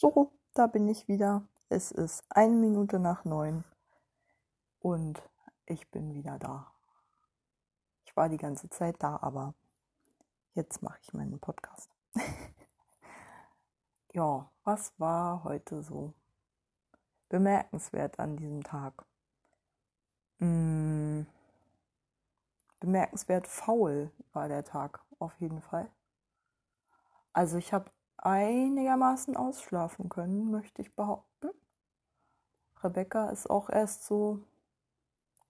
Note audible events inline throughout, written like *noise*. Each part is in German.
So, da bin ich wieder. Es ist eine Minute nach neun und ich bin wieder da. Ich war die ganze Zeit da, aber jetzt mache ich meinen Podcast. *laughs* ja, was war heute so bemerkenswert an diesem Tag? Hm, bemerkenswert faul war der Tag auf jeden Fall. Also ich habe einigermaßen ausschlafen können, möchte ich behaupten. Rebecca ist auch erst so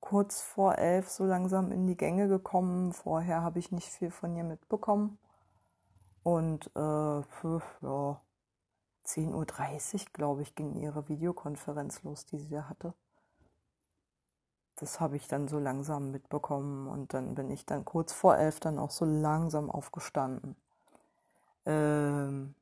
kurz vor elf so langsam in die Gänge gekommen. Vorher habe ich nicht viel von ihr mitbekommen. Und äh, für, ja, 10.30 Uhr, glaube ich, ging ihre Videokonferenz los, die sie da hatte. Das habe ich dann so langsam mitbekommen und dann bin ich dann kurz vor elf dann auch so langsam aufgestanden. Ähm,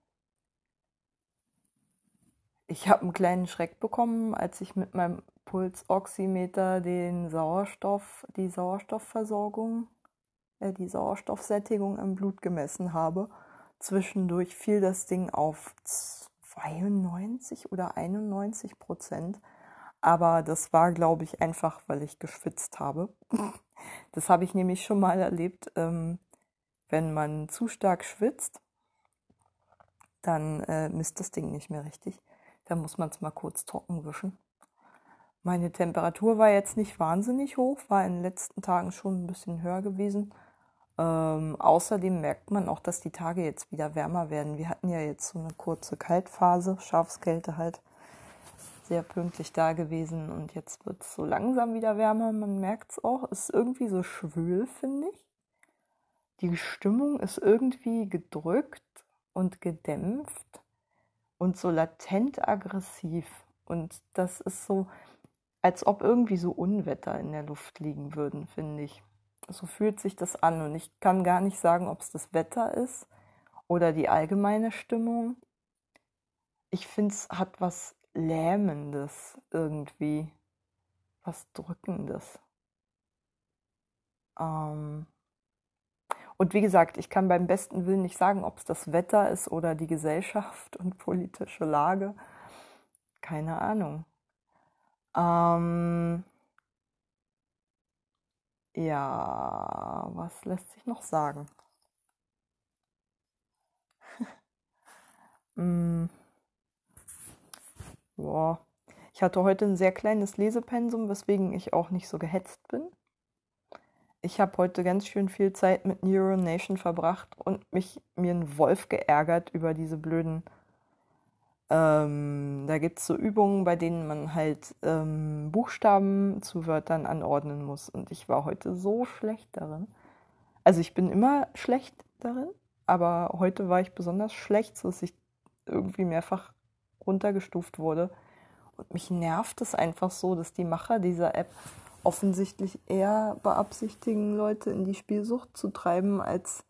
ich habe einen kleinen Schreck bekommen, als ich mit meinem Pulsoximeter den Sauerstoff, die Sauerstoffversorgung, äh, die Sauerstoffsättigung im Blut gemessen habe. Zwischendurch fiel das Ding auf 92 oder 91 Prozent. Aber das war, glaube ich, einfach, weil ich geschwitzt habe. *laughs* Das habe ich nämlich schon mal erlebt, ähm, wenn man zu stark schwitzt, dann äh, misst das Ding nicht mehr richtig. Da muss man es mal kurz trocken wischen. Meine Temperatur war jetzt nicht wahnsinnig hoch, war in den letzten Tagen schon ein bisschen höher gewesen. Ähm, außerdem merkt man auch, dass die Tage jetzt wieder wärmer werden. Wir hatten ja jetzt so eine kurze Kaltphase, Schafskälte halt, sehr pünktlich da gewesen und jetzt wird es so langsam wieder wärmer. Man merkt es auch, ist irgendwie so schwül, finde ich. Die Stimmung ist irgendwie gedrückt und gedämpft und so latent aggressiv. Und das ist so, als ob irgendwie so Unwetter in der Luft liegen würden, finde ich. So fühlt sich das an. Und ich kann gar nicht sagen, ob es das Wetter ist oder die allgemeine Stimmung. Ich finde, es hat was Lähmendes irgendwie, was Drückendes. Ähm, und wie gesagt, ich kann beim besten Willen nicht sagen, ob es das Wetter ist oder die Gesellschaft und politische Lage. Keine Ahnung. Ähm ja, was lässt sich noch sagen? hm. *laughs* Boah. Ich hatte heute ein sehr kleines Lesepensum, weswegen ich auch nicht so gehetzt bin ich habe heute ganz schön viel Zeit mit Neuronation verbracht und mich mir einen Wolf geärgert über diese blöden. Ähm, da gibt es so Übungen, bei denen man halt ähm, Buchstaben zu Wörtern anordnen muss. Und ich war heute so schlecht darin. Also ich bin immer schlecht darin, aber heute war ich besonders schlecht, sodass ich irgendwie mehrfach runtergestuft wurde. Und mich nervt es einfach so, dass die Macher dieser App offensichtlich eher beabsichtigen, Leute in die Spielsucht zu treiben, als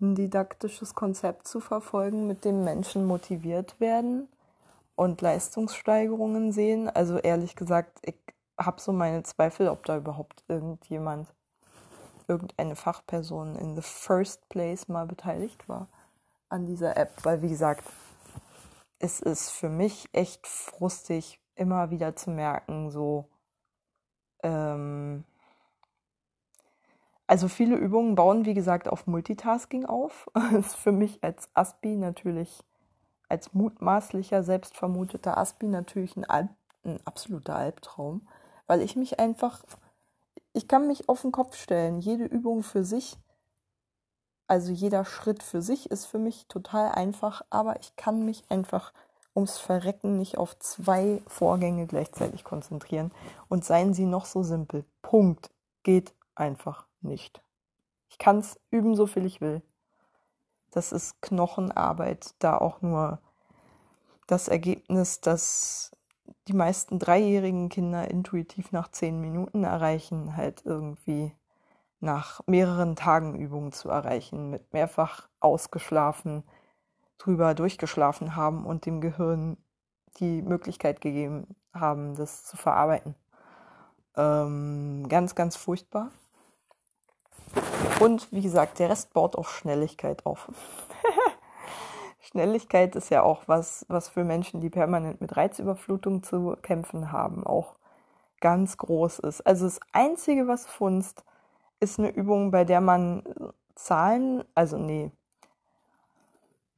ein didaktisches Konzept zu verfolgen, mit dem Menschen motiviert werden und Leistungssteigerungen sehen. Also ehrlich gesagt, ich habe so meine Zweifel, ob da überhaupt irgendjemand, irgendeine Fachperson in the first place mal beteiligt war an dieser App, weil wie gesagt, es ist für mich echt frustig, immer wieder zu merken, so, ähm, also viele Übungen bauen, wie gesagt, auf Multitasking auf. *laughs* Das ist für mich als Aspi natürlich, als mutmaßlicher, selbstvermuteter Aspi natürlich ein, Alb, ein absoluter Albtraum, weil ich mich einfach, ich kann mich auf den Kopf stellen. Jede Übung für sich, also jeder Schritt für sich ist für mich total einfach, aber ich kann mich einfach ums Verrecken nicht auf zwei Vorgänge gleichzeitig konzentrieren. Und seien sie noch so simpel. Punkt. Geht einfach nicht. Ich kann es üben, so viel ich will. Das ist Knochenarbeit, da auch nur das Ergebnis, dass die meisten dreijährigen Kinder intuitiv nach zehn Minuten erreichen, halt irgendwie nach mehreren Tagen Übungen zu erreichen, mit mehrfach ausgeschlafen, drüber durchgeschlafen haben und dem Gehirn die Möglichkeit gegeben haben, das zu verarbeiten. Ähm, ganz, ganz furchtbar. Und wie gesagt, der Rest baut auf Schnelligkeit auf. *laughs* Schnelligkeit ist ja auch was, was für Menschen, die permanent mit Reizüberflutung zu kämpfen haben, auch ganz groß ist. Also das Einzige, was funzt, ist eine Übung, bei der man Zahlen, also nee,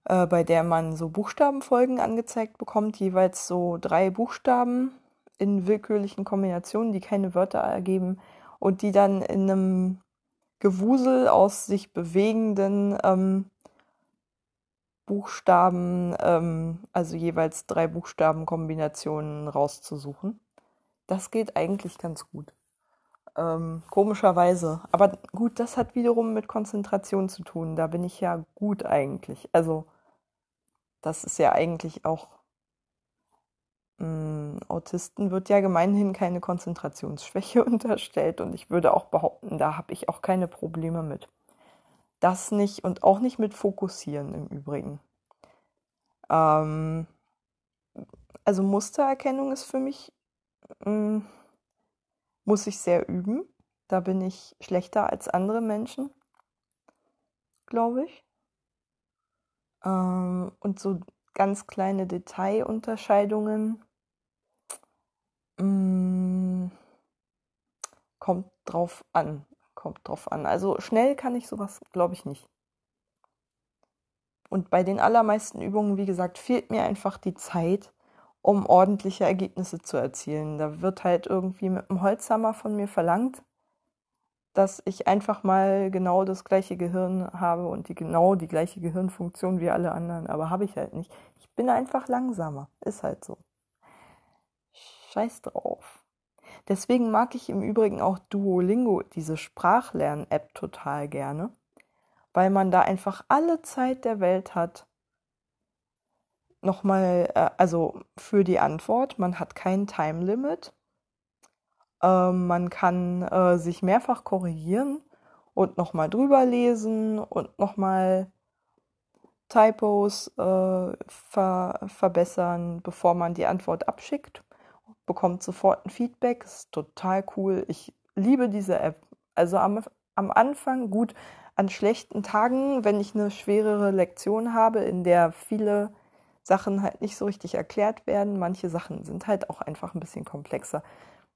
äh, bei der man so Buchstabenfolgen angezeigt bekommt, jeweils so drei Buchstaben in willkürlichen Kombinationen, die keine Wörter ergeben und die dann in einem Gewusel aus sich bewegenden ähm, Buchstaben, ähm, also jeweils drei Buchstabenkombinationen rauszusuchen. Das geht eigentlich ganz gut. Ähm, komischerweise. Aber gut, das hat wiederum mit Konzentration zu tun. Da bin ich ja gut eigentlich. Also, das ist ja eigentlich auch. Mh, mm, Autisten wird ja gemeinhin keine Konzentrationsschwäche *laughs* unterstellt und ich würde auch behaupten, da habe ich auch keine Probleme mit. Das nicht und auch nicht mit Fokussieren im Übrigen. Ähm, also Mustererkennung ist für mich, mh, mm, muss ich sehr üben. Da bin ich schlechter als andere Menschen, glaube ich. Ähm, und so ganz kleine Detailunterscheidungen mm, kommt drauf an kommt drauf an. Also schnell kann ich sowas, glaube ich, nicht. Und bei den allermeisten Übungen, wie gesagt, fehlt mir einfach die Zeit, um ordentliche Ergebnisse zu erzielen. Da wird halt irgendwie mit einem Holzhammer von mir verlangt, dass ich einfach mal genau das gleiche Gehirn habe und die genau die gleiche Gehirnfunktion wie alle anderen, aber habe ich halt nicht. Ich bin einfach langsamer, ist halt so. Scheiß drauf. Deswegen mag ich im Übrigen auch Duolingo, diese Sprachlern-App, total gerne, weil man da einfach alle Zeit der Welt hat. Nochmal, äh, also für die Antwort, man hat kein Time Limit. Äh, man kann äh, sich mehrfach korrigieren und nochmal drüber lesen und nochmal Typos äh, ver verbessern, bevor man die Antwort abschickt bekommt sofort ein Feedback. Ist total cool. Ich liebe diese App. Also am, am Anfang gut, an schlechten Tagen, wenn ich eine schwerere Lektion habe, in der viele Sachen halt nicht so richtig erklärt werden. Manche Sachen sind halt auch einfach ein bisschen komplexer,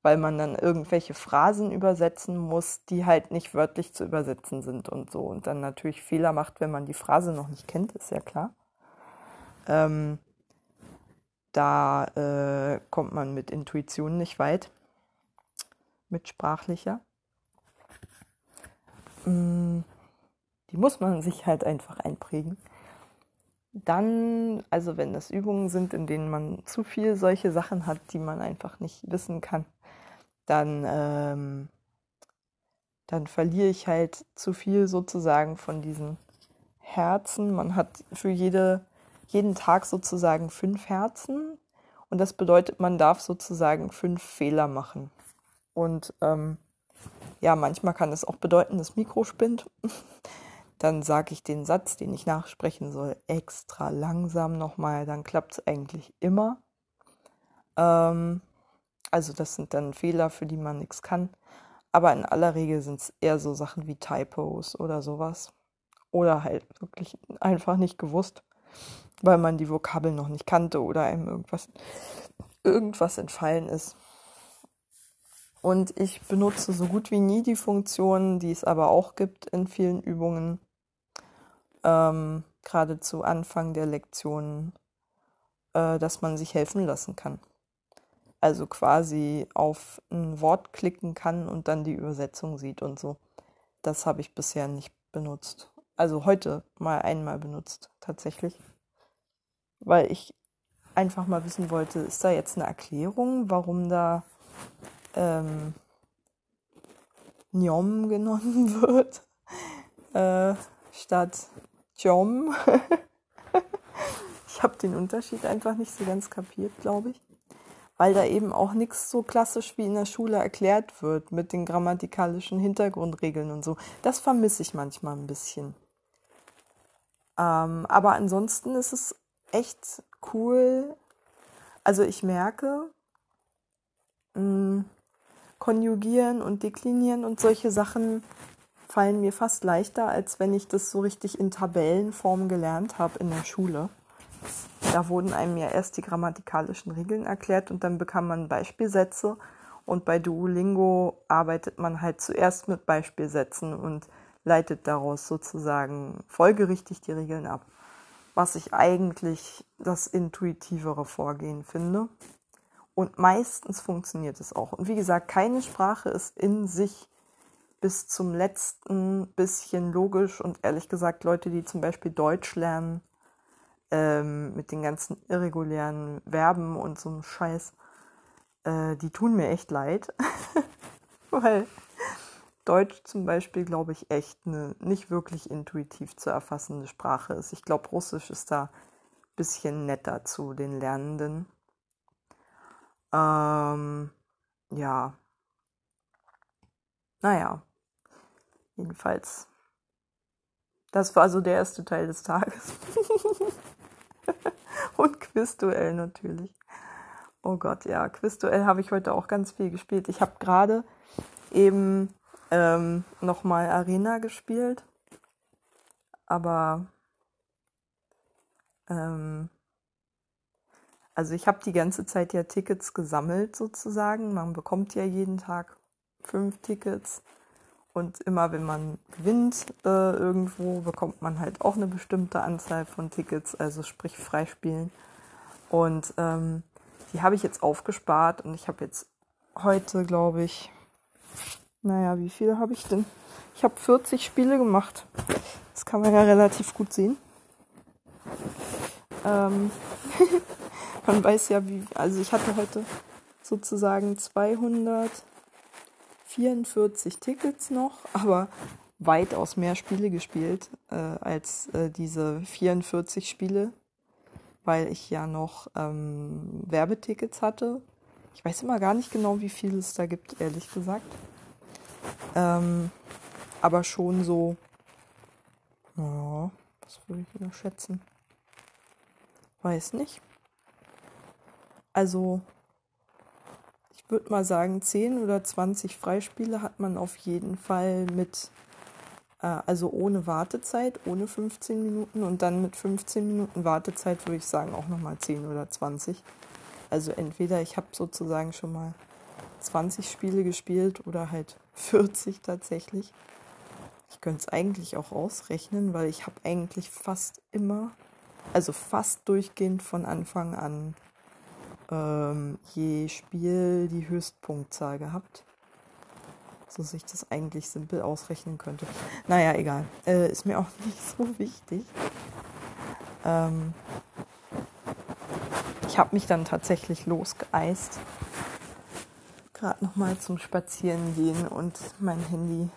weil man dann irgendwelche Phrasen übersetzen muss, die halt nicht wörtlich zu übersetzen sind und so. Und dann natürlich Fehler macht, wenn man die Phrase noch nicht kennt, ist ja klar. Ähm, da äh, kommt man mit Intuition nicht weit, mit sprachlicher. Mm, die muss man sich halt einfach einprägen. Dann, also wenn das Übungen sind, in denen man zu viel solche Sachen hat, die man einfach nicht wissen kann, dann, ähm, dann verliere ich halt zu viel sozusagen von diesen Herzen. Man hat für jede jeden Tag sozusagen fünf Herzen. Und das bedeutet, man darf sozusagen fünf Fehler machen. Und ähm, ja, manchmal kann es auch bedeuten, das Mikro spinnt. *laughs* Dann sage ich den Satz, den ich nachsprechen soll, extra langsam nochmal. Dann klappt es eigentlich immer. Ähm, also das sind dann Fehler, für die man nichts kann. Aber in aller Regel sind es eher so Sachen wie Typos oder sowas. Oder halt wirklich einfach nicht gewusst weil man die Vokabeln noch nicht kannte oder einem irgendwas, irgendwas entfallen ist. Und ich benutze so gut wie nie die Funktionen, die es aber auch gibt in vielen Übungen, ähm, gerade zu Anfang der Lektionen, äh, dass man sich helfen lassen kann. Also quasi auf ein Wort klicken kann und dann die Übersetzung sieht und so. Das habe ich bisher nicht benutzt. Also heute mal einmal benutzt, tatsächlich weil ich einfach mal wissen wollte, ist da jetzt eine Erklärung, warum da ähm, Njom *laughs* genommen wird, äh, statt Jom. *laughs* ich habe den Unterschied einfach nicht so ganz kapiert, glaube ich. Weil da eben auch nichts so klassisch wie in der Schule erklärt wird mit den grammatikalischen Hintergrundregeln und so. Das vermisse ich manchmal ein bisschen. Ähm, aber ansonsten ist es echt cool. Also ich merke, mh, mm, konjugieren und deklinieren und solche Sachen fallen mir fast leichter, als wenn ich das so richtig in Tabellenform gelernt habe in der Schule. Da wurden einem ja erst die grammatikalischen Regeln erklärt und dann bekam man Beispielsätze. Und bei Duolingo arbeitet man halt zuerst mit Beispielsätzen und leitet daraus sozusagen folgerichtig die Regeln ab. Was ich eigentlich das intuitivere Vorgehen finde. Und meistens funktioniert es auch. Und wie gesagt, keine Sprache ist in sich bis zum letzten bisschen logisch. Und ehrlich gesagt, Leute, die zum Beispiel Deutsch lernen, ähm, mit den ganzen irregulären Verben und so einem Scheiß, äh, die tun mir echt leid. *laughs* Weil Deutsch zum Beispiel, glaube ich, echt eine nicht wirklich intuitiv zu erfassende Sprache ist. Ich glaube, Russisch ist da ein bisschen netter zu den Lernenden. Ähm, ja. Naja. Jedenfalls. Das war so der erste Teil des Tages. *laughs* Und Quizduell natürlich. Oh Gott, ja, Quizduell habe ich heute auch ganz viel gespielt. Ich habe gerade eben ähm, nochmal Arena gespielt. Aber ähm, also ich habe die ganze Zeit ja Tickets gesammelt sozusagen. Man bekommt ja jeden Tag fünf Tickets. Und immer wenn man gewinnt äh, irgendwo, bekommt man halt auch eine bestimmte Anzahl von Tickets, also sprich Freispielen. Und ähm, die habe ich jetzt aufgespart und ich habe jetzt heute, glaube ich, naja, wie viele habe ich denn? Ich habe 40 Spiele gemacht. Das kann man ja relativ gut sehen. Ähm *laughs* man weiß ja, wie, also ich hatte heute sozusagen 244 Tickets noch, aber weitaus mehr Spiele gespielt äh, als äh, diese 44 Spiele, weil ich ja noch ähm, Werbetickets hatte. Ich weiß immer gar nicht genau, wie viele es da gibt, ehrlich gesagt. Ähm, aber schon so, ja, was würde ich wieder schätzen? Weiß nicht. Also, würde mal sagen, 10 oder 20 Freispiele hat man auf jeden Fall mit, äh, also ohne Wartezeit, ohne 15 Minuten und dann mit 15 Minuten Wartezeit würde ich sagen auch nochmal 10 oder 20. Also entweder ich habe sozusagen schon mal 20 Spiele gespielt oder halt *laughs* 40 tatsächlich. Ich könnte es eigentlich auch ausrechnen, weil ich habe eigentlich fast immer, also fast durchgehend von Anfang an ähm, je Spiel die Höchstpunktzahl gehabt. So dass ich das eigentlich simpel ausrechnen könnte. Naja, egal. Äh, ist mir auch *laughs* nicht so wichtig. Ähm, ich habe mich dann tatsächlich losgeeist gerade noch mal zum Spazieren gehen und mein Handy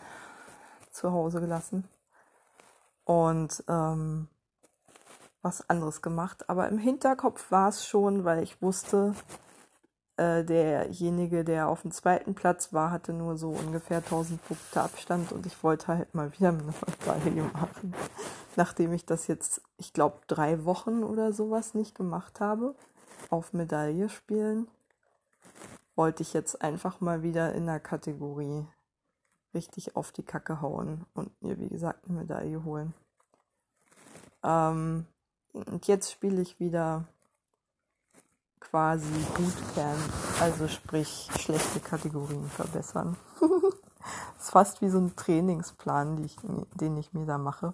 zu Hause gelassen und ähm, was anderes gemacht. Aber im Hinterkopf war es schon, weil ich wusste, äh, derjenige, der auf dem zweiten Platz war, hatte nur so ungefähr 1000 Punkte Abstand und ich wollte halt mal wieder eine Medaille machen. Nachdem ich das jetzt, ich glaube, drei Wochen oder sowas nicht gemacht habe, auf Medaille spielen wollte ich jetzt einfach mal wieder in der Kategorie richtig auf die Kacke hauen und mir, wie gesagt, eine Medaille holen. Ähm, und jetzt spiele ich wieder quasi Bootcamp, also sprich schlechte Kategorien verbessern. das *laughs* ist fast wie so ein Trainingsplan, ich, den ich mir da mache.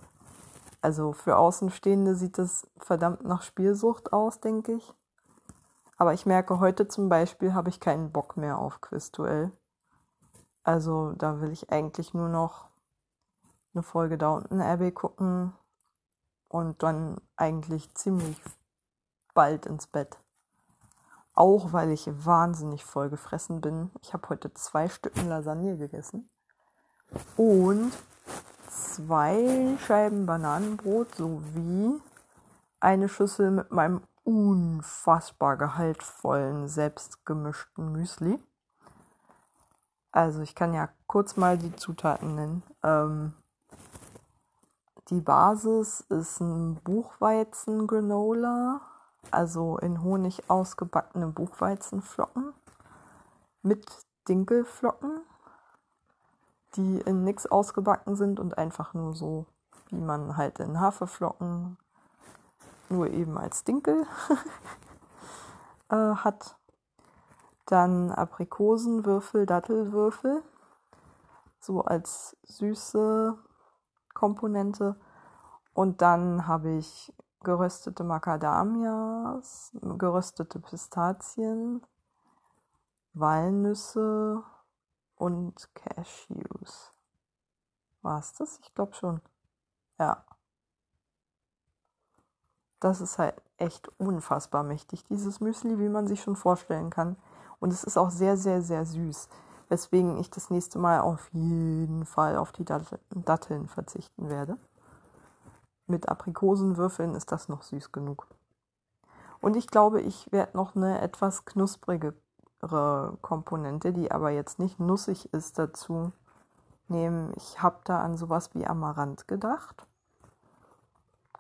Also für Außenstehende sieht das verdammt nach Spielsucht aus, denke ich. Aber ich merke, heute zum Beispiel habe ich keinen Bock mehr auf Quizduell. Also da will ich eigentlich nur noch eine Folge Downton Abbey gucken und dann eigentlich ziemlich bald ins Bett. Auch weil ich wahnsinnig voll gefressen bin. Ich habe heute zwei Stücken Lasagne gegessen und zwei Scheiben Bananenbrot sowie eine Schüssel mit meinem unfassbar gehaltvollen, selbstgemischten Müsli. Also ich kann ja kurz mal die Zutaten nennen. Ähm, die Basis ist ein Buchweizen-Granola, also in Honig ausgebackene Buchweizenflocken mit Dinkelflocken, die in nichts ausgebacken sind und einfach nur so, wie man halt in Haferflocken nur eben als Dinkel *laughs* äh, hat. Dann Aprikosenwürfel, Dattelwürfel, so als süße Komponente. Und dann habe ich geröstete Macadamias, geröstete Pistazien, Walnüsse und Cashews. War es das? Ich glaube schon. Ja. Das ist halt echt unfassbar mächtig, dieses Müsli, wie man sich schon vorstellen kann. Und es ist auch sehr, sehr, sehr süß. Weswegen ich das nächste Mal auf jeden Fall auf die Datteln verzichten werde. Mit Aprikosenwürfeln ist das noch süß genug. Und ich glaube, ich werde noch eine etwas knusprigere Komponente, die aber jetzt nicht nussig ist, dazu nehmen. Ich habe da an sowas wie Amaranth gedacht.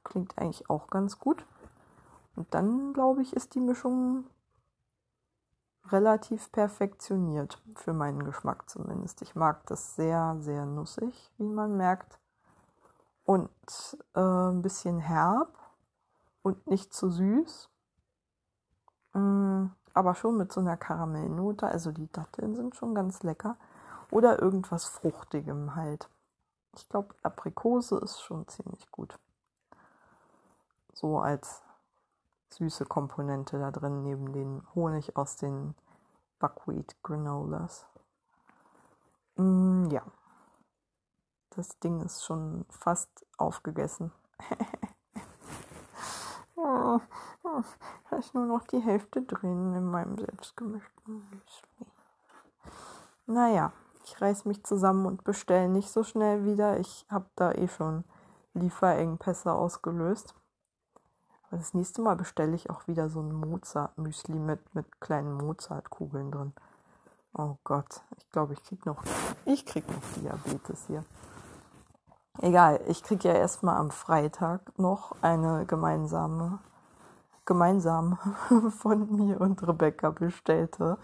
Klingt eigentlich auch ganz gut. Und dann, glaube ich, ist die Mischung relativ perfektioniert, für meinen Geschmack zumindest. Ich mag das sehr, sehr nussig, wie man merkt. Und äh, ein bisschen herb und nicht zu süß. Mm, aber schon mit so einer Karamellnote. Also die Datteln sind schon ganz lecker. Oder irgendwas Fruchtigem halt. Ich glaube, Aprikose ist schon ziemlich gut. So als süße Komponente da drin, neben den Honig aus den Buckwheat Granolas. Mm, ja. Das Ding ist schon fast aufgegessen. oh, oh, da ist nur noch die Hälfte drin in meinem selbstgemischten Müsli. Naja, ich reiß mich zusammen und bestelle nicht so schnell wieder. Ich habe da eh schon Lieferengpässe ausgelöst. Das nächste Mal bestelle ich auch wieder so ein Mozart-Müsli mit, mit kleinen Mozart-Kugeln drin. Oh Gott, ich glaube, ich krieg noch, ich krieg noch Diabetes hier. Egal, ich krieg ja erstmal am Freitag noch eine gemeinsame, gemeinsam *laughs* von mir und Rebecca bestellte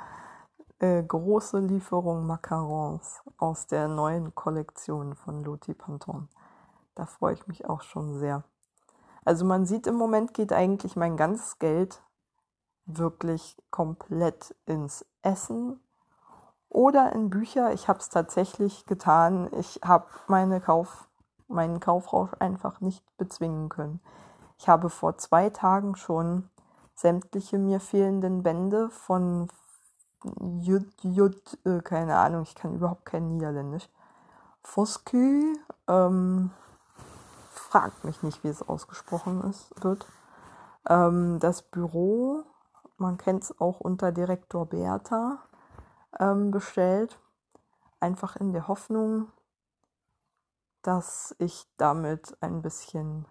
äh, große Lieferung Macarons aus der neuen Kollektion von Loti Panton. Da freue ich mich auch schon sehr. Also man sieht im Moment geht eigentlich mein ganzes Geld wirklich komplett ins Essen oder in Bücher. Ich habe es tatsächlich getan. Ich habe meine Kauf, meinen Kaufrausch einfach nicht bezwingen können. Ich habe vor zwei Tagen schon sämtliche mir fehlenden Bände von Jut, Jut, äh, keine Ahnung, ich kann überhaupt kein Niederländisch. Foskü, ähm, fragt mich nicht, wie es ausgesprochen ist, wird. Ähm, das Büro, man kennt es auch unter Direktor Bertha, ähm, bestellt. Einfach in der Hoffnung, dass ich damit ein bisschen,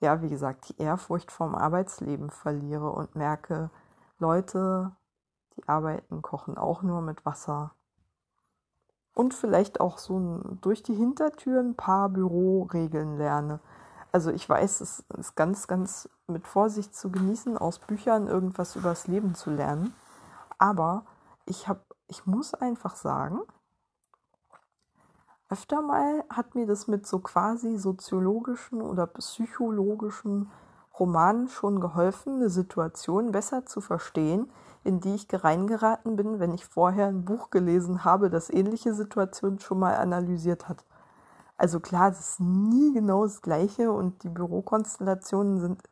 ja, wie gesagt, die Ehrfurcht vom Arbeitsleben verliere und merke, Leute, die arbeiten, kochen auch nur mit Wasser. Und vielleicht auch so durch die Hintertür ein paar Büroregeln lerne. Also ich weiß, es ist ganz, ganz mit Vorsicht zu genießen, aus Büchern irgendwas übers Leben zu lernen. Aber ich habe, ich muss einfach sagen, öfter mal hat mir das mit so quasi soziologischen oder psychologischen Romanen schon geholfen, eine Situation besser zu verstehen, in die ich reingeraten bin, wenn ich vorher ein Buch gelesen habe, das ähnliche Situationen schon mal analysiert hat. Also klar, es ist nie genau das gleiche und die Bürokonstellationen sind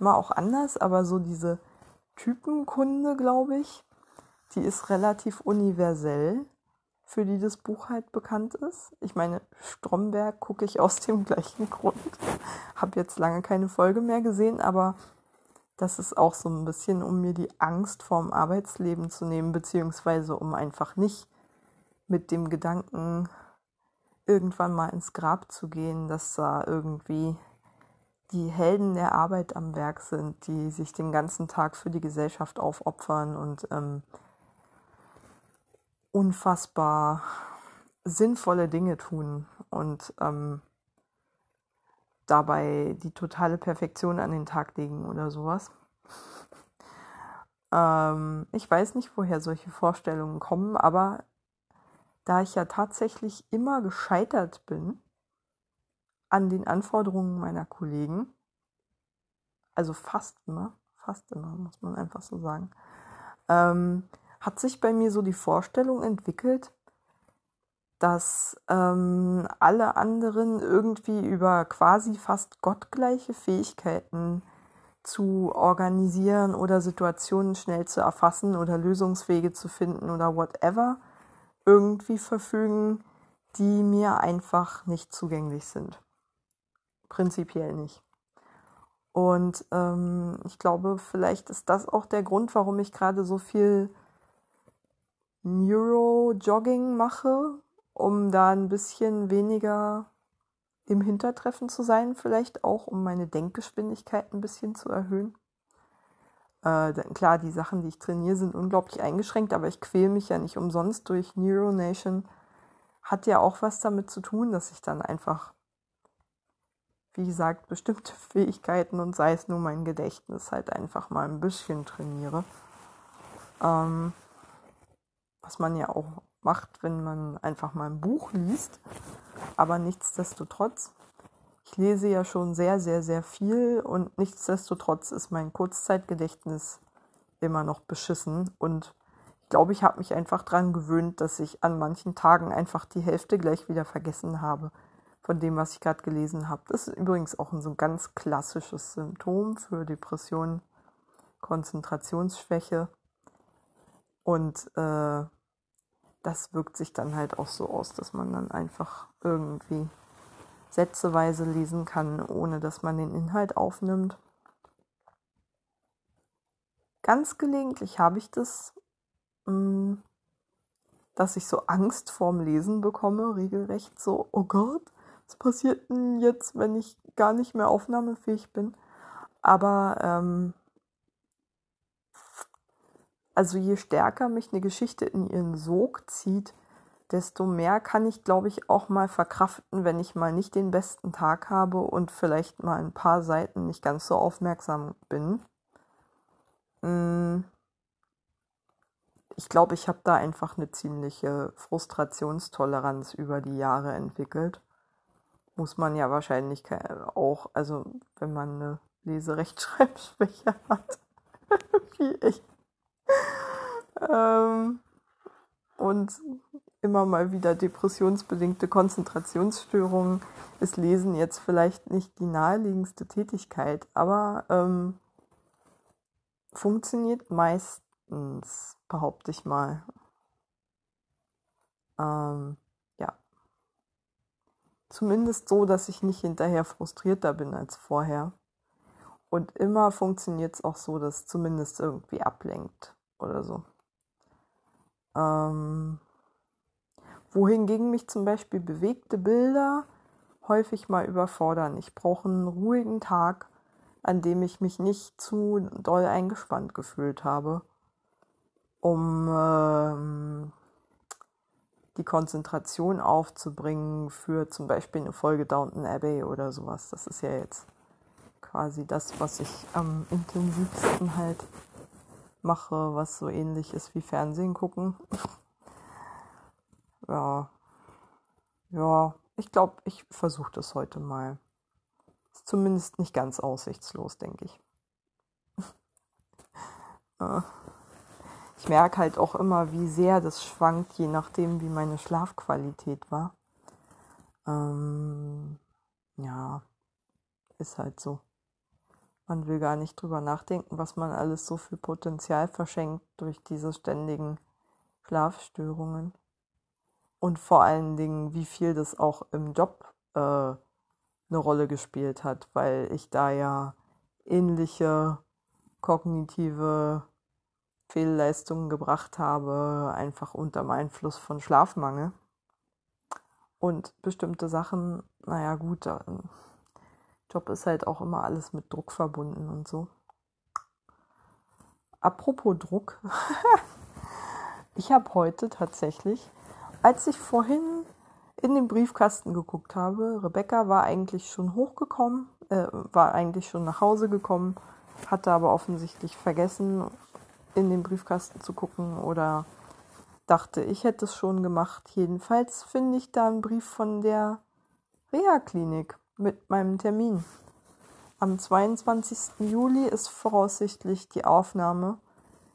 immer auch anders, aber so diese Typenkunde, glaube ich, die ist relativ universell, für die das Buch halt bekannt ist. Ich meine, Stromberg gucke ich aus dem gleichen Grund. Habe jetzt lange keine Folge mehr gesehen, aber das ist auch so ein bisschen, um mir die Angst vorm Arbeitsleben zu nehmen, beziehungsweise um einfach nicht mit dem Gedanken irgendwann mal ins Grab zu gehen, dass da irgendwie die Helden der Arbeit am Werk sind, die sich den ganzen Tag für die Gesellschaft aufopfern und ähm, unfassbar sinnvolle Dinge tun und ähm, dabei die totale Perfektion an den Tag legen oder sowas. *laughs* Ähm, ich weiß nicht, woher solche Vorstellungen kommen, aber da ich ja tatsächlich immer gescheitert bin an den Anforderungen meiner Kollegen, also fast immer, fast immer, muss man einfach so sagen, ähm, hat sich bei mir so die Vorstellung entwickelt, dass ähm, alle anderen irgendwie über quasi fast gottgleiche Fähigkeiten zu organisieren oder Situationen schnell zu erfassen oder Lösungswege zu finden oder whatever irgendwie verfügen, die mir einfach nicht zugänglich sind. Prinzipiell nicht. Und ähm, ich glaube, vielleicht ist das auch der Grund, warum ich gerade so viel Neuro-Jogging mache, um da ein bisschen weniger im Hintertreffen zu sein, vielleicht auch, um meine Denkgeschwindigkeit ein bisschen zu erhöhen. Äh, klar, die Sachen, die ich trainiere, sind unglaublich eingeschränkt, aber ich quäle mich ja nicht umsonst durch Neuronation. Hat ja auch was damit zu tun, dass ich dann einfach, wie gesagt, bestimmte *laughs* Fähigkeiten und sei es nur mein Gedächtnis halt einfach mal ein bisschen trainiere. Ähm, was man ja auch macht, wenn man einfach mal ein Buch liest. Aber nichtsdestotrotz, ich lese ja schon sehr, sehr, sehr viel und nichtsdestotrotz ist mein Kurzzeitgedächtnis immer noch beschissen. Und ich glaube, ich habe mich einfach daran gewöhnt, dass ich an manchen Tagen einfach die Hälfte gleich wieder vergessen habe von dem, was ich gerade gelesen habe. Das ist übrigens auch ein so ganz klassisches Symptom für Depressionen, Konzentrationsschwäche. Und äh, das wirkt sich dann halt auch so aus, dass man dann einfach irgendwie sätzeweise lesen kann, ohne dass man den Inhalt aufnimmt. Ganz gelegentlich habe ich das, mm, dass ich so Angst vorm Lesen bekomme, regelrecht so, oh Gott, was passiert denn jetzt, wenn ich gar nicht mehr aufnahmefähig bin? Aber ähm, also je stärker mich eine Geschichte in ihren Sog zieht, desto mehr kann ich, glaube ich, auch mal verkraften, wenn ich mal nicht den besten Tag habe und vielleicht mal ein paar Seiten nicht ganz so aufmerksam bin. Mm. Ich glaube, ich habe da einfach eine ziemliche Frustrationstoleranz über die Jahre entwickelt. Muss man ja wahrscheinlich auch, also wenn man eine Leserechtschreibschwäche hat, *laughs* wie ich ähm, und immer mal wieder depressionsbedingte Konzentrationsstörungen ist Lesen jetzt vielleicht nicht die naheliegendste Tätigkeit, aber ähm, funktioniert meistens, behaupte ich mal. Ähm, ja. Zumindest so, dass ich nicht hinterher frustrierter bin als vorher. Und immer funktioniert es auch so, dass es zumindest irgendwie ablenkt oder so. Ähm, wohingegen mich zum Beispiel bewegte Bilder häufig mal überfordern. Ich brauche einen ruhigen Tag, an dem ich mich nicht zu doll eingespannt gefühlt habe, um ähm, die Konzentration aufzubringen für zum Beispiel eine Folge Downton Abbey oder sowas. Das ist ja jetzt quasi das, was ich am intensivsten halt mache, was so ähnlich ist wie Fernsehen gucken. *laughs* ja. Ja, ich glaube, ich versuche das heute mal. Ist zumindest nicht ganz aussichtslos, denke ich. *laughs* ich merke halt auch immer, wie sehr das schwankt, je nachdem, wie meine Schlafqualität war. Ähm, ja, ist halt so. Man will gar nicht drüber nachdenken, was man alles so viel Potenzial verschenkt durch diese ständigen Schlafstörungen. Und vor allen Dingen, wie viel das auch im Job äh, eine Rolle gespielt hat, weil ich da ja ähnliche kognitive Fehlleistungen gebracht habe, einfach unter dem Einfluss von Schlafmangel. Und bestimmte Sachen, naja gut, Job ist halt auch immer alles mit Druck verbunden und so. Apropos Druck. *laughs* ich habe heute tatsächlich, als ich vorhin in den Briefkasten geguckt habe, Rebecca war eigentlich schon hochgekommen, äh, war eigentlich schon nach Hause gekommen, hatte aber offensichtlich vergessen, in den Briefkasten zu gucken oder dachte, ich hätte es schon gemacht. Jedenfalls finde ich da einen Brief von der Reha-Klinik mit meinem Termin. am 22. Juli ist voraussichtlich die Aufnahme.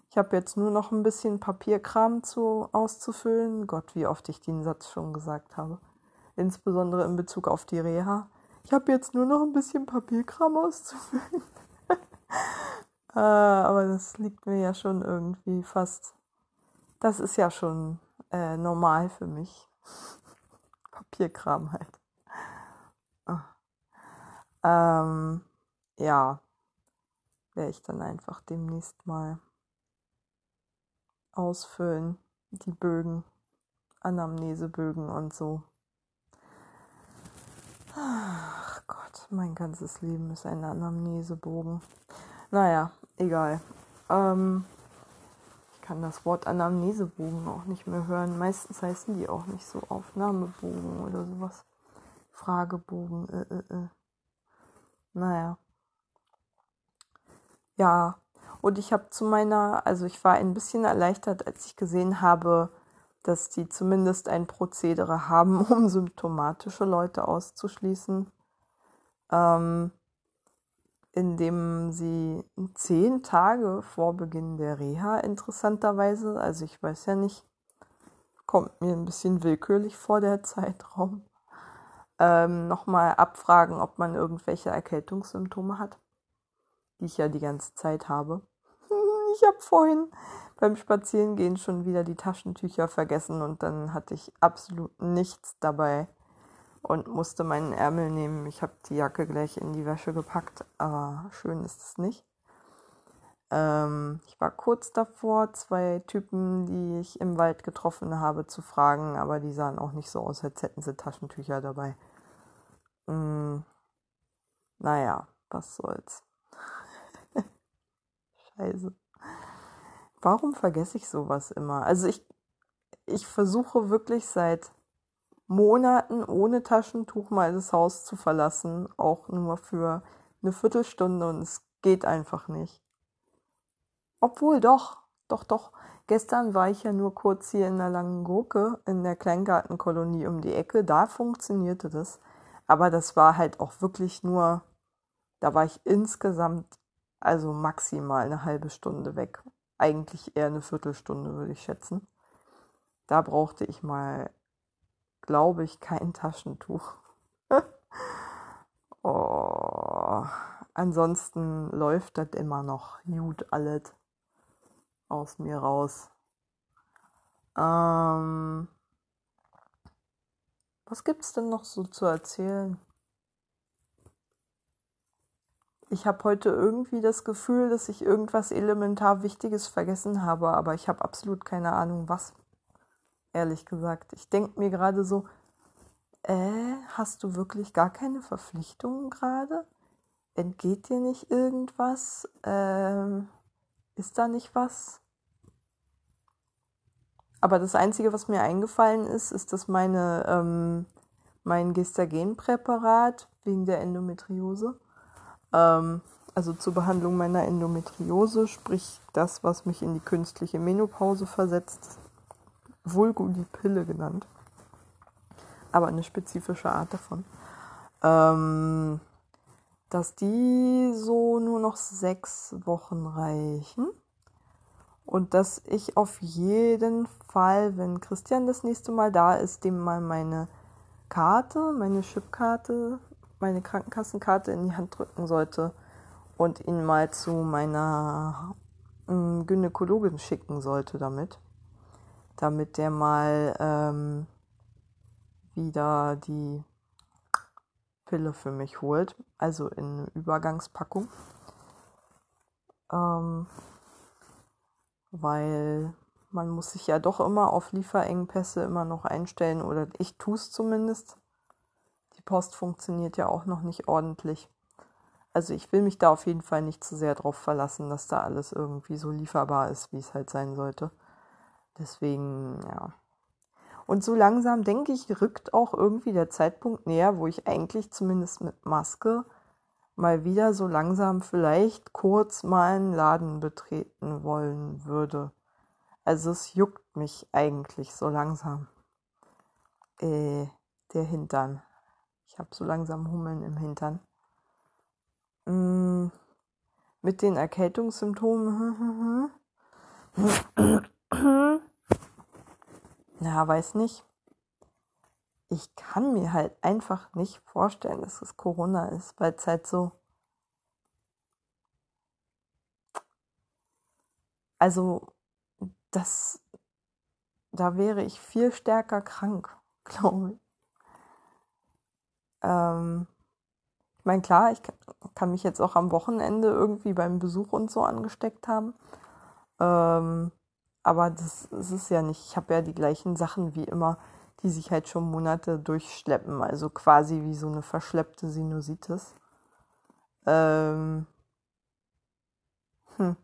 Ich habe jetzt nur noch ein bisschen Papierkram zu, auszufüllen. Gott, wie oft ich den Satz schon gesagt habe. Insbesondere in Bezug auf die Reha. Ich habe jetzt nur noch ein bisschen Papierkram auszufüllen. *laughs* äh, aber das liegt mir ja schon irgendwie fast. Das ist ja schon äh, normal für mich. Papierkram halt. Ähm, ja, werde ich dann einfach demnächst mal ausfüllen, die Bögen, Anamnesebögen und so. Ach Gott, mein ganzes Leben ist ein Anamnesebogen. Naja, egal. Ähm, ich kann das Wort Anamnesebogen auch nicht mehr hören. Meistens heißen die auch nicht so Aufnahmebogen oder sowas. Fragebogen, äh, äh, äh. Naja. Ja, und ich habe zu meiner, also ich war ein bisschen erleichtert, als ich gesehen habe, dass die zumindest ein Prozedere haben, *laughs* um symptomatische Leute auszuschließen, ähm, indem sie zehn Tage vor Beginn der Reha interessanterweise, also ich weiß ja nicht, kommt mir ein bisschen willkürlich vor der *laughs* Zeitraum, ähm, nochmal abfragen, ob man irgendwelche Erkältungssymptome hat die ich ja die ganze Zeit habe. *laughs* Ich habe vorhin beim Spazierengehen schon wieder die Taschentücher vergessen und dann hatte ich absolut nichts dabei und musste meinen Ärmel nehmen. Ich habe die Jacke gleich in die Wäsche gepackt, aber schön ist es nicht. Ähm, ich war kurz davor, zwei Typen, die ich im Wald getroffen habe, zu fragen, aber die sahen auch nicht so aus, als hätten sie Taschentücher dabei. Hm, naja, was soll's. *laughs* Scheiße. Warum vergesse ich sowas immer? Also ich, ich versuche wirklich seit Monaten ohne Taschentuch mal das Haus zu verlassen, auch nur für eine Viertelstunde und es geht einfach nicht. Obwohl doch, doch, doch. Gestern war ich ja nur kurz hier in der Langen Gurke in der Kleingartenkolonie um die Ecke. Da funktionierte das. Aber das war halt auch wirklich nur, da war ich insgesamt also maximal eine halbe Stunde weg. Eigentlich eher eine Viertelstunde, würde ich schätzen. Da brauchte ich mal, glaube ich, kein Taschentuch. *laughs* oh. Ansonsten läuft das immer noch gut alles aus mir raus. Ähm, was gibt's denn noch so zu erzählen? ich habe heute irgendwie das Gefühl, dass ich irgendwas elementar Wichtiges vergessen habe, aber ich habe absolut keine Ahnung, was. Ehrlich gesagt. Ich denke mir gerade so, äh, hast du wirklich gar keine Verpflichtungen gerade? Entgeht dir nicht irgendwas? Ähm, ist da nicht was? Aber das Einzige, was mir eingefallen ist, ist, dass meine, ähm, mein Gestagenpräparat wegen der Endometriose ähm, also zur Behandlung meiner Endometriose, sprich das, was mich in die künstliche Menopause versetzt, vulgo die Pille genannt, aber eine spezifische Art davon, ähm, dass die so nur noch sechs Wochen reichen und dass ich auf jeden Fall, wenn Christian das nächste Mal da ist, dem mal meine Karte, meine Chipkarte meine Krankenkassenkarte in die Hand drücken sollte und ihn mal zu meiner ähm, Gynäkologin schicken sollte damit, damit der mal ähm, wieder die Pille für mich holt, also in Übergangspackung. Ähm, weil man muss sich ja doch immer auf Lieferengpässe immer noch einstellen oder ich tue es zumindest. Post funktioniert ja auch noch nicht ordentlich. Also ich will mich da auf jeden Fall nicht zu sehr drauf verlassen, dass da alles irgendwie so lieferbar ist, wie es halt sein sollte. Deswegen, ja. Und so langsam, denke ich, rückt auch irgendwie der Zeitpunkt näher, wo ich eigentlich zumindest mit Maske mal wieder so langsam vielleicht kurz mal einen Laden betreten wollen würde. Also es juckt mich eigentlich so langsam. Äh, der Hintern. Ich habe so langsam Hummeln im Hintern. Mm, mit den Erkältungssymptomen. *clears throat* ja, weiß nicht. Ich kann mir halt einfach nicht vorstellen, dass es Corona ist, weil es halt so. Also, das, da wäre ich viel stärker krank, *laughs* glaube ich. Ähm, ich meine, klar, ich kann mich jetzt auch am Wochenende irgendwie beim Besuch und so angesteckt haben. Ähm, aber das, das ist ja nicht, ich habe ja die gleichen Sachen wie immer, die sich halt schon Monate durchschleppen, also quasi wie so eine verschleppte Sinusitis. Ähm, hm.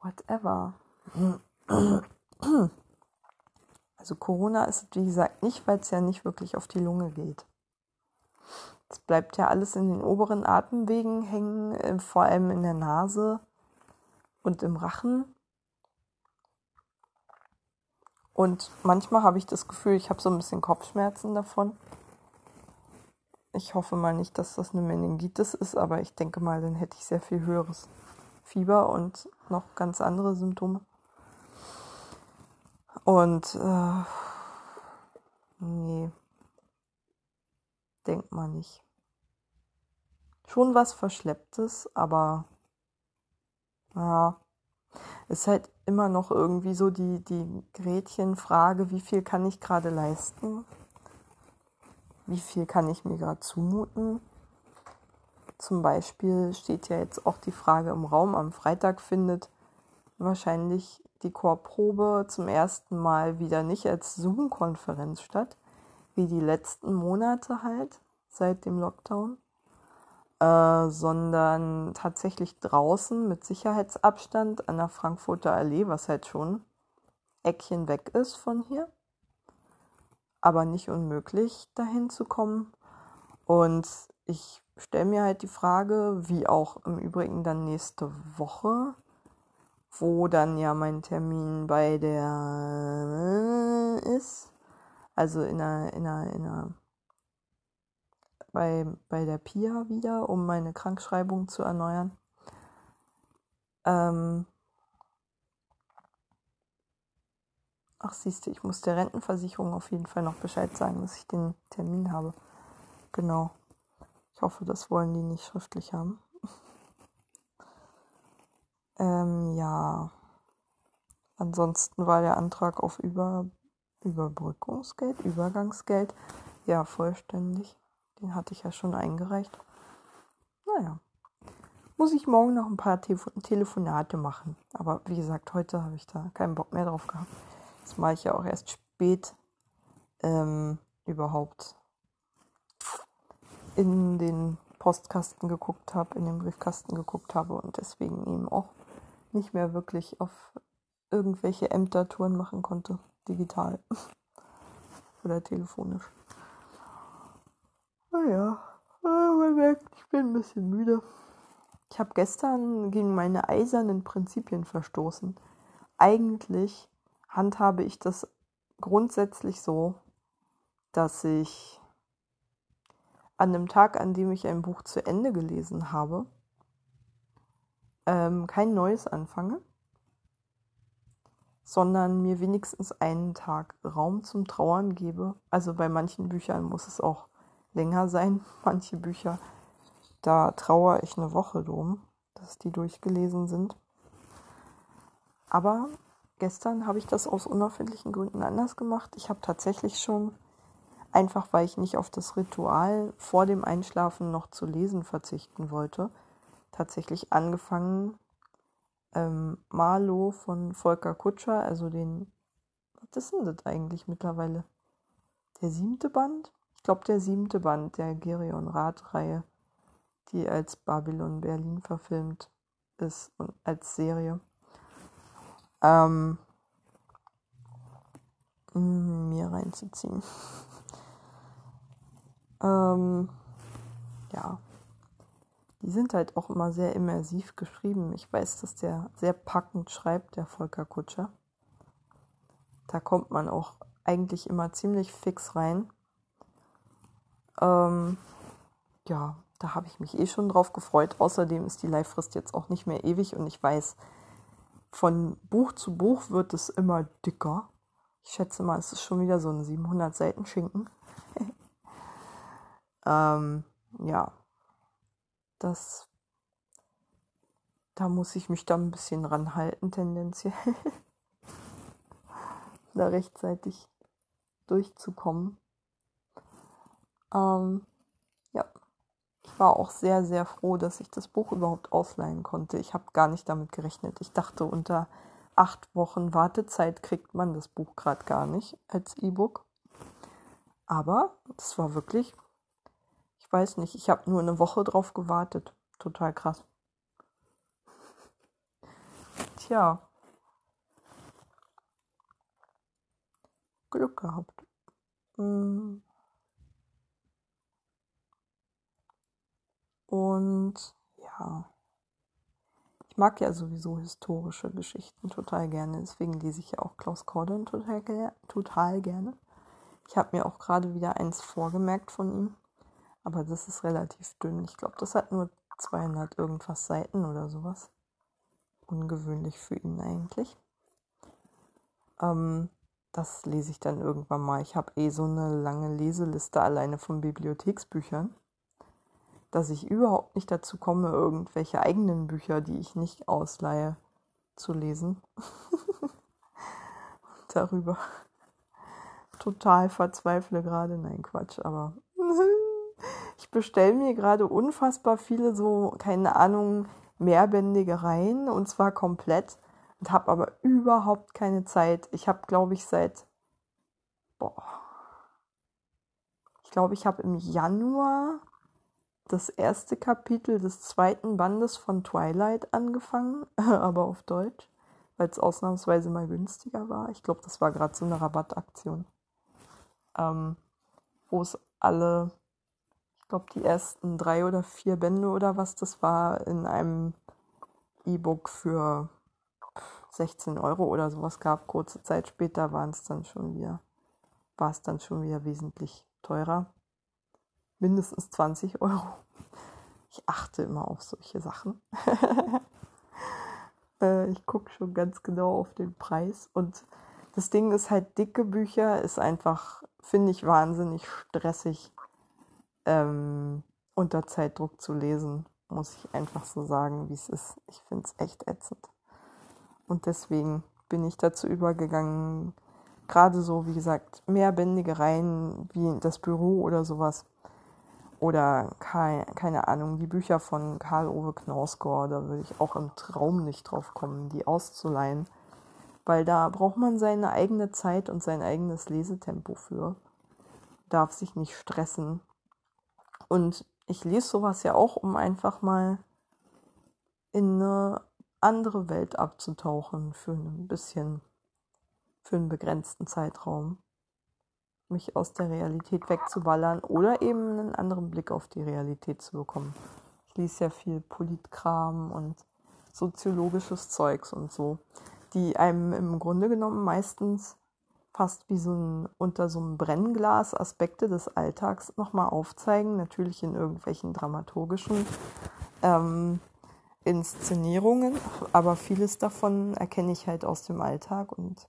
Whatever. Also Corona ist, wie gesagt, nicht, weil es ja nicht wirklich auf die Lunge geht. Es bleibt ja alles in den oberen Atemwegen hängen, äh, vor allem in der Nase und im Rachen. Und manchmal habe ich das Gefühl, ich habe so ein bisschen Kopfschmerzen davon. Ich hoffe mal nicht, dass das eine Meningitis ist, aber ich denke mal, dann hätte ich sehr viel höheres Fieber und noch ganz andere Symptome. Und äh, nee, denkt man nicht. Schon was Verschlepptes, aber ja, ist halt immer noch irgendwie so die, die Gretchenfrage, wie viel kann ich gerade leisten? Wie viel kann ich mir gerade zumuten? Zum Beispiel steht ja jetzt auch die Frage im Raum, am Freitag findet wahrscheinlich die Chorprobe zum ersten Mal wieder nicht als Zoom-Konferenz statt, wie die letzten Monate halt seit dem Lockdown, äh, sondern tatsächlich draußen mit Sicherheitsabstand an der Frankfurter Allee, was halt schon Eckchen weg ist von hier, aber nicht unmöglich dahin zu kommen. Und ich stelle mir halt die Frage, wie auch im Übrigen dann nächste Woche, wo dann ja mein Termin bei der äh, ist. Also in einer, in einer, in einer bei, bei der PIA wieder, um meine Krankschreibung zu erneuern. Ähm Ach, siehst du, ich muss der Rentenversicherung auf jeden Fall noch Bescheid sagen, dass ich den Termin habe. Genau. Ich hoffe, das wollen die nicht schriftlich haben. *laughs* Ähm, ja. Ansonsten war der Antrag auf Über Überbrückungsgeld, Übergangsgeld, ja, vollständig. Den hatte ich ja schon eingereicht. Naja. Muss ich morgen noch ein paar Te Telefonate machen. Aber wie gesagt, heute habe ich da keinen Bock mehr drauf gehabt. Das mache ich ja auch erst spät ähm, überhaupt in den Postkasten geguckt habe, in den Briefkasten geguckt habe und deswegen eben auch nicht mehr wirklich auf irgendwelche Ämtertouren machen konnte, digital *laughs* oder telefonisch. Naja, man merkt, ich bin ein bisschen müde. Ich habe gestern gegen meine eisernen Prinzipien verstoßen. Eigentlich handhabe ich das grundsätzlich so, dass ich an dem Tag, an dem ich ein Buch zu Ende gelesen habe, ähm, kein neues anfange, sondern mir wenigstens einen Tag Raum zum Trauern gebe. Also bei manchen Büchern muss es auch länger sein. *laughs* Manche Bücher, da trauere ich eine Woche drum, dass die durchgelesen sind. Aber gestern habe ich das aus unerfindlichen Gründen anders gemacht. Ich habe tatsächlich schon, einfach weil ich nicht auf das Ritual vor dem Einschlafen noch zu lesen verzichten wollte, tatsächlich angefangen, ähm, Marlow von Volker Kutscher, also den, was ist denn das eigentlich mittlerweile? Der siebte Band? Ich glaube, der siebte Band der Gerion Rath-Reihe, die als Babylon Berlin verfilmt ist und als Serie. Ähm, mir reinzuziehen. *laughs* ähm, ja, die sind halt auch immer sehr immersiv geschrieben. Ich weiß, dass der sehr packend schreibt, der Volker Kutscher. Da kommt man auch eigentlich immer ziemlich fix rein. Ähm, ja, Da habe ich mich eh schon drauf gefreut. Außerdem ist die Leihfrist jetzt auch nicht mehr ewig und ich weiß, von Buch zu Buch wird es immer dicker. Ich schätze mal, es ist schon wieder so ein 700 Seiten Schinken. *laughs* ähm, ja, das, da muss ich mich dann ein bisschen ranhalten, tendenziell. *laughs* da rechtzeitig durchzukommen. Ähm, ja, ich war auch sehr, sehr froh, dass ich das Buch überhaupt ausleihen konnte. Ich habe gar nicht damit gerechnet. Ich dachte, unter acht Wochen Wartezeit kriegt man das Buch gerade gar nicht als E-Book. Aber es war wirklich, ich weiß nicht, ich habe nur eine Woche drauf gewartet. Total krass. Tja. Glück gehabt. Hm. Und ja, ich mag ja sowieso historische Geschichten total gerne. Deswegen lese ich ja auch Klaus Cordon total, total gerne. Ich habe mir auch gerade wieder eins vorgemerkt von ihm. Aber das ist relativ dünn. Ich glaube, das hat nur 200 irgendwas Seiten oder sowas. Ungewöhnlich für ihn eigentlich. Ähm, das lese ich dann irgendwann mal. Ich habe eh so eine lange Leseliste alleine von Bibliotheksbüchern dass ich überhaupt nicht dazu komme, irgendwelche eigenen Bücher, die ich nicht ausleihe, zu lesen. *laughs* Darüber total verzweifle gerade. Nein, Quatsch, aber *laughs* ich bestelle mir gerade unfassbar viele so, keine Ahnung, mehrbändige Reihen und zwar komplett und habe aber überhaupt keine Zeit. Ich habe, glaube ich, seit, boah, ich glaube, ich habe im Januar das erste Kapitel des zweiten Bandes von Twilight angefangen, *laughs* aber auf Deutsch, weil es ausnahmsweise mal günstiger war. Ich glaube, das war gerade so eine Rabattaktion, ähm, wo es alle, ich glaube, die ersten drei oder vier Bände oder was das war, in einem E-Book für 16 Euro oder sowas gab. Kurze Zeit später waren es dann schon wieder, war es dann schon wieder wesentlich teurer mindestens 20 Euro. Ich achte immer auf solche Sachen. *laughs* Äh, ich gucke schon ganz genau auf den Preis. Und das Ding ist halt, dicke Bücher ist einfach, finde ich, wahnsinnig stressig ähm, unter Zeitdruck zu lesen. Muss ich einfach so sagen, wie es ist. Ich finde es echt ätzend. Und deswegen bin ich dazu übergegangen, gerade so, wie gesagt, mehrbändige Reihen wie das Büro oder sowas oder keine, keine Ahnung, die Bücher von Karl-Ove Knausgård, da würde ich auch im Traum nicht drauf kommen, die auszuleihen. Weil da braucht man seine eigene Zeit und sein eigenes Lesetempo für. Darf sich nicht stressen. Und ich lese sowas ja auch, um einfach mal in eine andere Welt abzutauchen für ein bisschen, für einen begrenzten Zeitraum mich aus der Realität wegzuballern oder eben einen anderen Blick auf die Realität zu bekommen. Ich lese ja viel Politkram und soziologisches Zeugs und so, die einem im Grunde genommen meistens fast wie so ein unter so einem Brennglas Aspekte des Alltags nochmal aufzeigen, natürlich in irgendwelchen dramaturgischen ähm, Inszenierungen, aber vieles davon erkenne ich halt aus dem Alltag und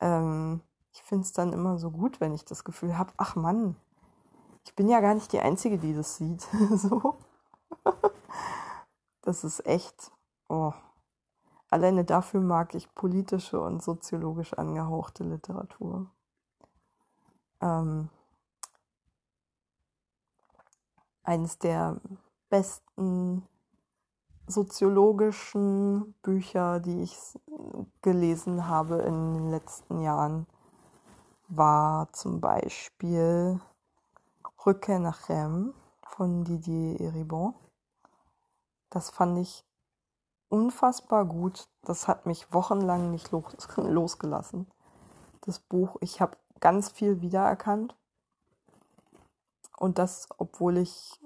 ähm, ich finde es dann immer so gut, wenn ich das Gefühl habe, ach Mann, ich bin ja gar nicht die Einzige, die das sieht. *laughs* so. Das ist echt. Oh. Alleine dafür mag ich politische und soziologisch angehauchte Literatur. Ähm, eines der besten soziologischen Bücher, die ich gelesen habe in den letzten Jahren, war zum Beispiel Rückkehr nach Rennes von Didier Eribon. Das fand ich unfassbar gut. Das hat mich wochenlang nicht *laughs* losgelassen. Das Buch, ich habe ganz viel wiedererkannt. Und das, obwohl ich,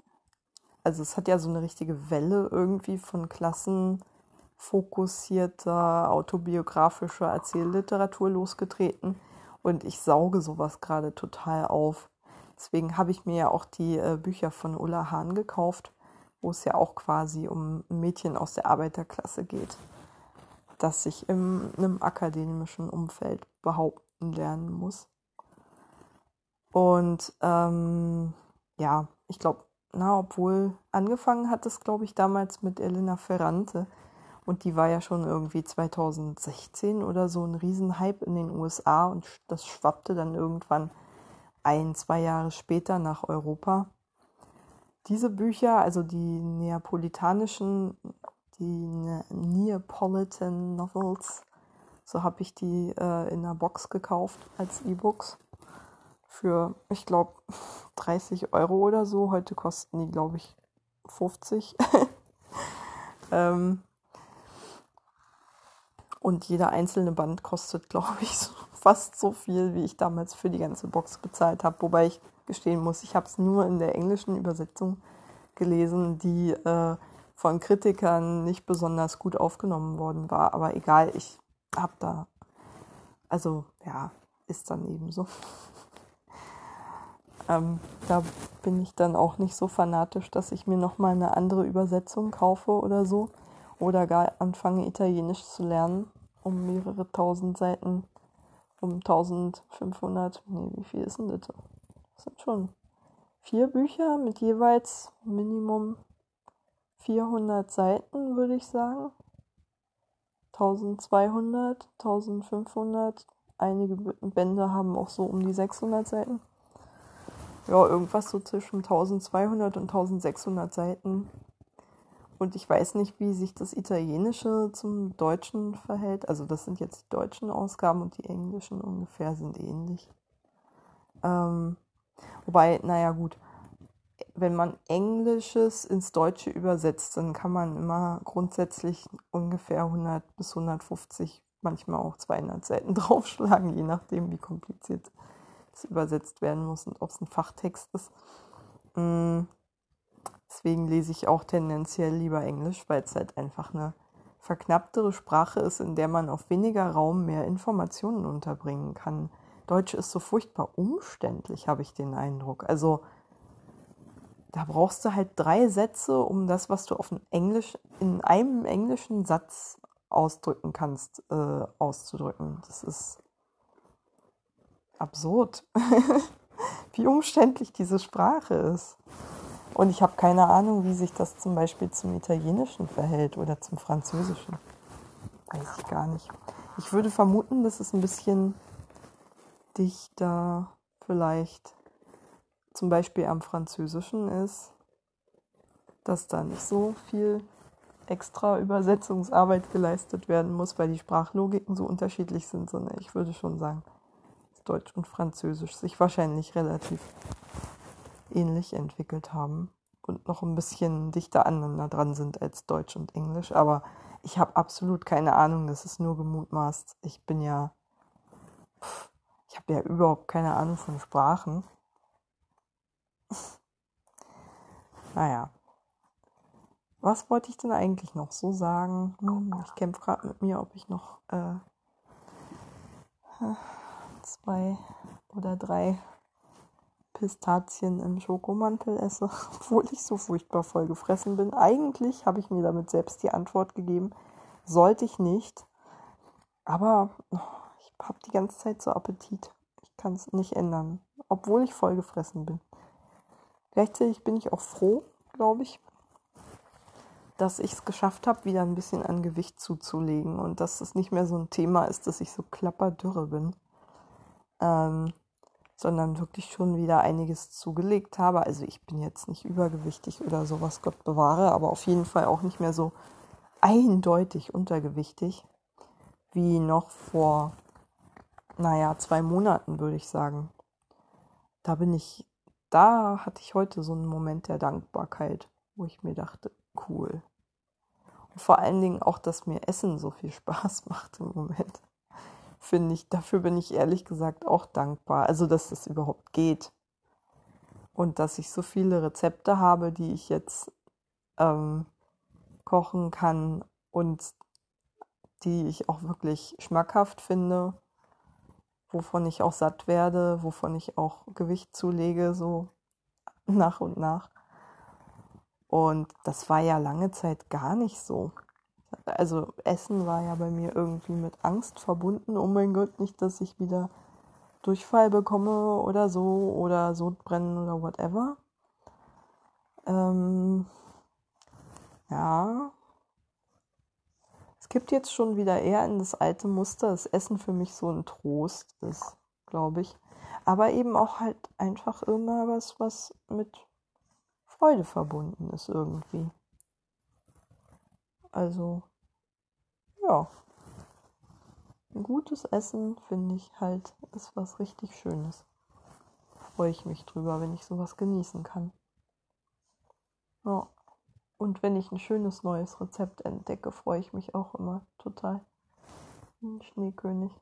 also es hat ja so eine richtige Welle irgendwie von klassenfokussierter, autobiografischer Erzählliteratur losgetreten und ich sauge sowas gerade total auf. Deswegen habe ich mir ja auch die äh, Bücher von Ulla Hahn gekauft, wo es ja auch quasi um Mädchen aus der Arbeiterklasse geht, das sich in einem akademischen Umfeld behaupten lernen muss. Und ähm, ja, ich glaube, na, obwohl angefangen hat es, glaube ich, damals mit Elena Ferrante. Und die war ja schon irgendwie 2016 oder so ein Riesenhype in den USA und das schwappte dann irgendwann ein, zwei Jahre später nach Europa. Diese Bücher, also die neapolitanischen, die ne-, Neapolitan Novels, so habe ich die äh, in einer Box gekauft als E-Books für, ich glaube, *laughs* 30 Euro oder so. Heute kosten die, glaube ich, 50. *laughs* ähm, und jeder einzelne Band kostet, *laughs* glaube ich, so, fast so viel, wie ich damals für die ganze Box bezahlt habe. Wobei ich gestehen muss, ich habe es nur in der englischen Übersetzung gelesen, die äh, von Kritikern nicht besonders gut aufgenommen worden war. Aber egal, ich habe da, also ja, ist dann eben so. *laughs* Ähm, da bin ich dann auch nicht so fanatisch, dass ich mir nochmal eine andere Übersetzung kaufe oder so. Oder gar anfange, Italienisch zu lernen, um mehrere tausend Seiten, um 1500, nee, wie viel ist denn das? Das sind schon vier Bücher mit jeweils Minimum 400 Seiten, würde ich sagen. 1200, 1500. Einige Bände haben auch so um die 600 Seiten ja, irgendwas so zwischen 1200 und 1600 Seiten. Und ich weiß nicht, wie sich das Italienische zum Deutschen verhält. Also das sind jetzt die deutschen Ausgaben und die englischen ungefähr sind ähnlich. Ähm, wobei, naja gut, wenn man Englisches ins Deutsche übersetzt, dann kann man immer grundsätzlich ungefähr 100 bis 150, manchmal auch 200 Seiten *laughs* draufschlagen, je nachdem, wie kompliziert übersetzt werden muss und ob es ein Fachtext ist. Mm, deswegen lese ich auch tendenziell lieber Englisch, weil es halt einfach eine verknapptere Sprache ist, in der man auf weniger Raum mehr Informationen unterbringen kann. Deutsch ist so furchtbar umständlich, habe ich den Eindruck. Also da brauchst du halt drei Sätze, um das, was du auf Englisch in einem englischen Satz ausdrücken kannst, äh, auszudrücken. Das ist absurd, *laughs* wie umständlich diese Sprache ist. Und ich habe keine Ahnung, wie sich das zum Beispiel zum Italienischen verhält oder zum Französischen. Weiß ich gar nicht. Ich würde vermuten, dass es ein bisschen dichter vielleicht zum Beispiel am Französischen ist, dass da nicht so viel extra Übersetzungsarbeit geleistet werden muss, weil die Sprachlogiken so unterschiedlich sind, sondern ich würde schon sagen, Deutsch und Französisch sich wahrscheinlich relativ ähnlich entwickelt haben und noch ein bisschen dichter aneinander dran sind als Deutsch und Englisch. Aber ich habe absolut keine Ahnung, das ist nur gemutmaßt. Ich bin ja, ich habe ja überhaupt keine Ahnung von Sprachen. *laughs* naja. Was wollte ich denn eigentlich noch so sagen? Ich kämpfe gerade mit mir, ob ich noch äh, zwei oder drei Pistazien im Schokomantel esse, *laughs* obwohl ich so furchtbar voll gefressen bin. Eigentlich habe ich mir damit selbst die Antwort gegeben, sollte ich nicht. Aber oh, ich habe die ganze Zeit so Appetit. Ich kann es nicht ändern, obwohl ich voll gefressen bin. Gleichzeitig bin ich auch froh, glaube ich, dass ich es geschafft habe, wieder ein bisschen an Gewicht zuzulegen und dass es nicht mehr so ein Thema ist, dass ich so klapperdürre bin ähm, sondern wirklich schon wieder einiges zugelegt habe. Also ich bin jetzt nicht übergewichtig oder sowas, Gott bewahre, aber auf jeden Fall auch nicht mehr so eindeutig untergewichtig wie noch vor, naja, zwei Monaten, würde ich sagen. Da bin ich, da hatte ich heute so einen Moment der Dankbarkeit, wo ich mir dachte, cool. Und vor allen Dingen auch, dass mir Essen so viel *laughs* Spaß macht im Moment finde ich, dafür bin ich ehrlich gesagt auch dankbar. Also, dass das überhaupt geht. Und dass ich so viele Rezepte habe, die ich jetzt ähm, kochen kann und die ich auch wirklich schmackhaft finde, wovon ich auch satt werde, wovon ich auch Gewicht zulege, so nach und nach. Und das war ja lange Zeit gar nicht so. Also Essen war ja bei mir irgendwie mit Angst verbunden. Oh mein Gott, nicht, dass ich wieder Durchfall bekomme oder so oder Sodbrennen oder whatever. Ähm, ja. Es gibt jetzt schon wieder eher in das alte Muster, das Essen für mich so ein Trost ist, glaube ich. Aber eben auch halt einfach immer was, was mit Freude verbunden ist irgendwie. Also, ja. Ein gutes Essen, finde ich halt, ist was richtig Schönes. Freue ich mich drüber, wenn ich sowas genießen kann. Ja. Und wenn ich ein schönes neues Rezept entdecke, freue ich mich auch immer total. Ein Schneekönig.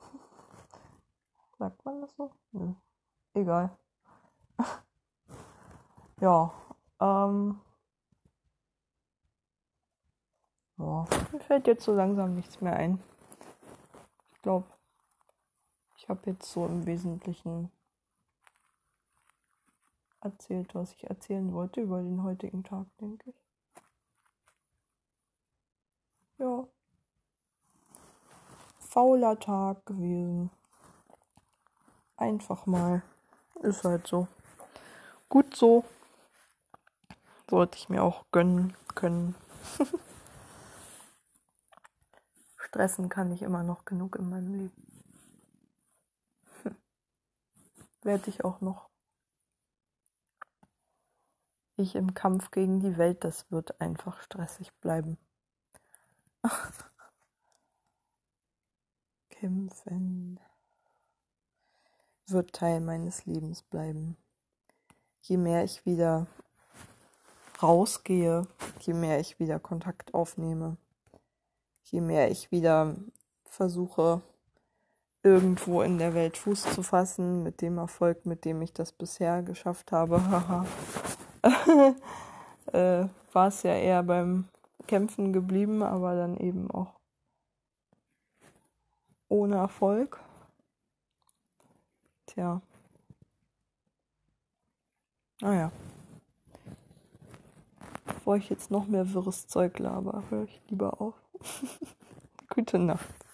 *laughs* Sagt man das so? Nö. Egal. *laughs* ja. Ähm. Boah, mir fällt jetzt so langsam nichts mehr ein. Ich glaube, ich habe jetzt so im Wesentlichen erzählt, was ich erzählen wollte über den heutigen Tag, denke ich. Ja. Fauler Tag gewesen. Einfach mal. Ist halt so. Gut so. Sollte ich mir auch gönnen können. *laughs* Stressen kann ich immer noch genug in meinem Leben. *laughs* Werde ich auch noch. Ich im Kampf gegen die Welt, das wird einfach stressig bleiben. *laughs* Kämpfen wird Teil meines Lebens bleiben. Je mehr ich wieder rausgehe, je mehr ich wieder Kontakt aufnehme, je mehr ich wieder versuche, irgendwo in der Welt Fuß zu fassen, mit dem Erfolg, mit dem ich das bisher geschafft habe, *laughs* *laughs* äh, war es ja eher beim Kämpfen geblieben, aber dann eben auch ohne Erfolg. Tja. Naja. Bevor ich jetzt noch mehr wirres Zeug laber, höre ich lieber auf. Gute Nacht.